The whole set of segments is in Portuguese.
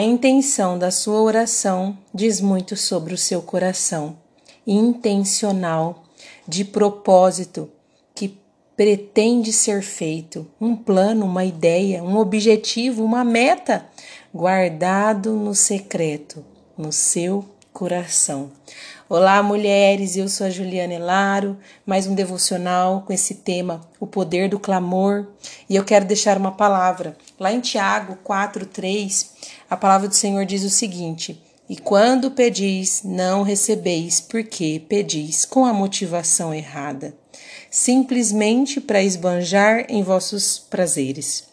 A intenção da sua oração diz muito sobre o seu coração, intencional, de propósito, que pretende ser feito, um plano, uma ideia, um objetivo, uma meta, guardado no secreto, no seu coração. Olá, mulheres, eu sou a Juliana Elaro, mais um devocional com esse tema, o poder do clamor, e eu quero deixar uma palavra. Lá em Tiago 4:3, a palavra do Senhor diz o seguinte: E quando pedis, não recebeis, porque pedis com a motivação errada, simplesmente para esbanjar em vossos prazeres.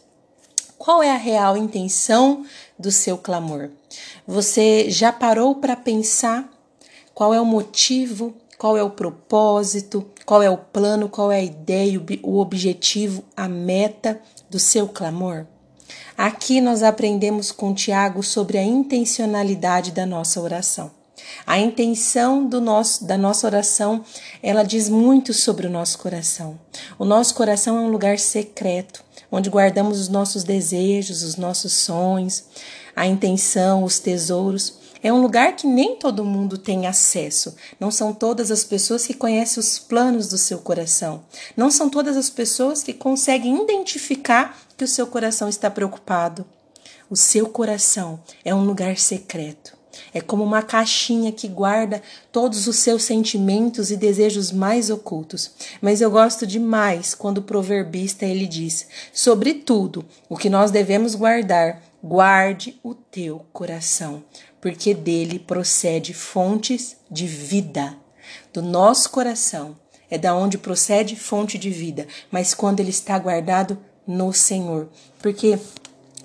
Qual é a real intenção do seu clamor? Você já parou para pensar qual é o motivo, qual é o propósito, qual é o plano, qual é a ideia, o objetivo, a meta do seu clamor? Aqui nós aprendemos com Tiago sobre a intencionalidade da nossa oração. A intenção do nosso, da nossa oração, ela diz muito sobre o nosso coração. O nosso coração é um lugar secreto, onde guardamos os nossos desejos, os nossos sonhos, a intenção, os tesouros. É um lugar que nem todo mundo tem acesso. Não são todas as pessoas que conhecem os planos do seu coração. Não são todas as pessoas que conseguem identificar que o seu coração está preocupado. O seu coração é um lugar secreto. É como uma caixinha que guarda todos os seus sentimentos e desejos mais ocultos. Mas eu gosto demais quando o proverbista ele diz: "Sobretudo, o que nós devemos guardar, guarde o teu coração, porque dele procede fontes de vida. Do nosso coração é da onde procede fonte de vida, mas quando ele está guardado no Senhor, porque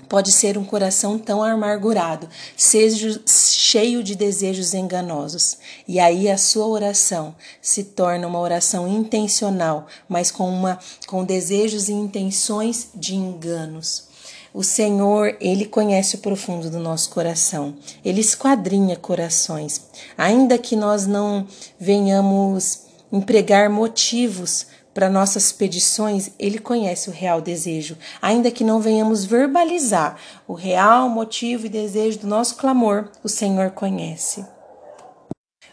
pode ser um coração tão amargurado, seja cheio de desejos enganosos. E aí a sua oração se torna uma oração intencional, mas com uma com desejos e intenções de enganos. O Senhor, ele conhece o profundo do nosso coração. Ele esquadrinha corações. Ainda que nós não venhamos empregar motivos para nossas pedições, ele conhece o real desejo, ainda que não venhamos verbalizar o real motivo e desejo do nosso clamor, o Senhor conhece.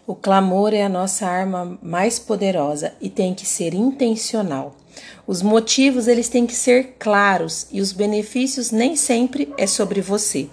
O clamor é a nossa arma mais poderosa e tem que ser intencional. Os motivos eles têm que ser claros e os benefícios nem sempre é sobre você.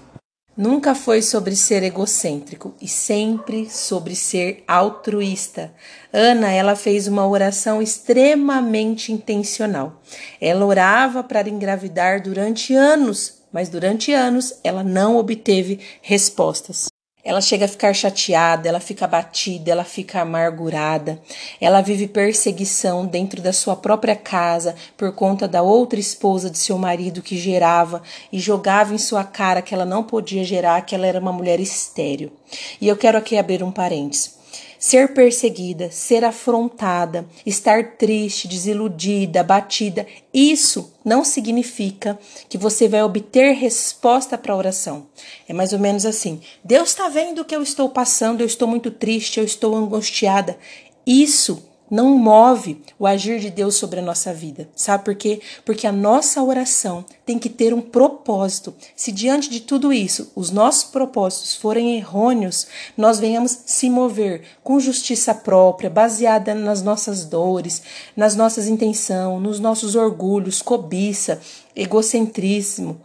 Nunca foi sobre ser egocêntrico e sempre sobre ser altruísta. Ana, ela fez uma oração extremamente intencional. Ela orava para engravidar durante anos, mas durante anos ela não obteve respostas ela chega a ficar chateada, ela fica abatida, ela fica amargurada, ela vive perseguição dentro da sua própria casa por conta da outra esposa de seu marido que gerava e jogava em sua cara que ela não podia gerar, que ela era uma mulher estéril. E eu quero aqui abrir um parênteses ser perseguida, ser afrontada, estar triste, desiludida, abatida, isso não significa que você vai obter resposta para a oração. É mais ou menos assim: Deus está vendo o que eu estou passando, eu estou muito triste, eu estou angustiada. Isso não move o agir de Deus sobre a nossa vida. Sabe por quê? Porque a nossa oração tem que ter um propósito. Se diante de tudo isso os nossos propósitos forem errôneos, nós venhamos se mover com justiça própria, baseada nas nossas dores, nas nossas intenções, nos nossos orgulhos, cobiça, egocentrismo,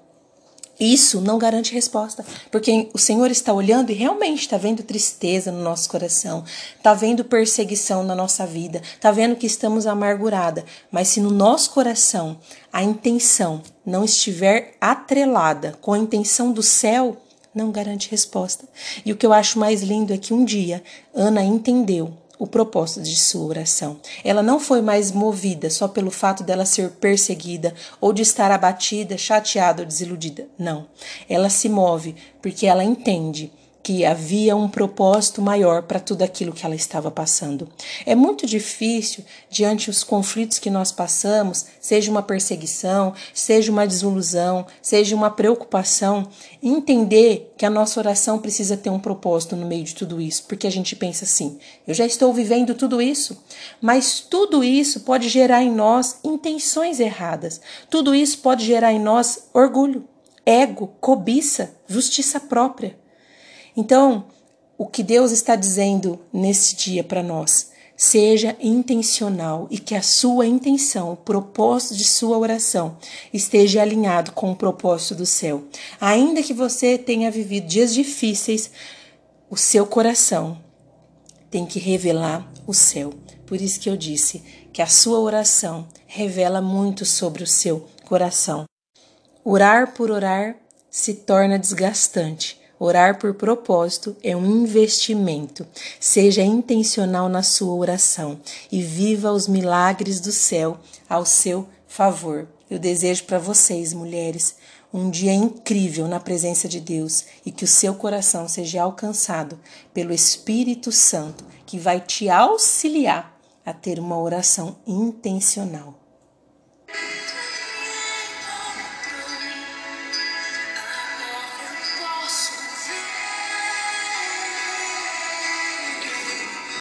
isso não garante resposta, porque o Senhor está olhando e realmente está vendo tristeza no nosso coração, está vendo perseguição na nossa vida, está vendo que estamos amargurada. Mas se no nosso coração a intenção não estiver atrelada com a intenção do céu, não garante resposta. E o que eu acho mais lindo é que um dia Ana entendeu o propósito de sua oração. Ela não foi mais movida só pelo fato dela ser perseguida ou de estar abatida, chateada ou desiludida. Não. Ela se move porque ela entende que havia um propósito maior para tudo aquilo que ela estava passando. É muito difícil, diante dos conflitos que nós passamos, seja uma perseguição, seja uma desilusão, seja uma preocupação, entender que a nossa oração precisa ter um propósito no meio de tudo isso, porque a gente pensa assim: eu já estou vivendo tudo isso, mas tudo isso pode gerar em nós intenções erradas, tudo isso pode gerar em nós orgulho ego, cobiça, justiça própria. Então, o que Deus está dizendo nesse dia para nós? Seja intencional e que a sua intenção, o propósito de sua oração, esteja alinhado com o propósito do céu. Ainda que você tenha vivido dias difíceis, o seu coração tem que revelar o céu. Por isso que eu disse que a sua oração revela muito sobre o seu coração. Orar por orar se torna desgastante. Orar por propósito é um investimento. Seja intencional na sua oração e viva os milagres do céu ao seu favor. Eu desejo para vocês, mulheres, um dia incrível na presença de Deus e que o seu coração seja alcançado pelo Espírito Santo, que vai te auxiliar a ter uma oração intencional.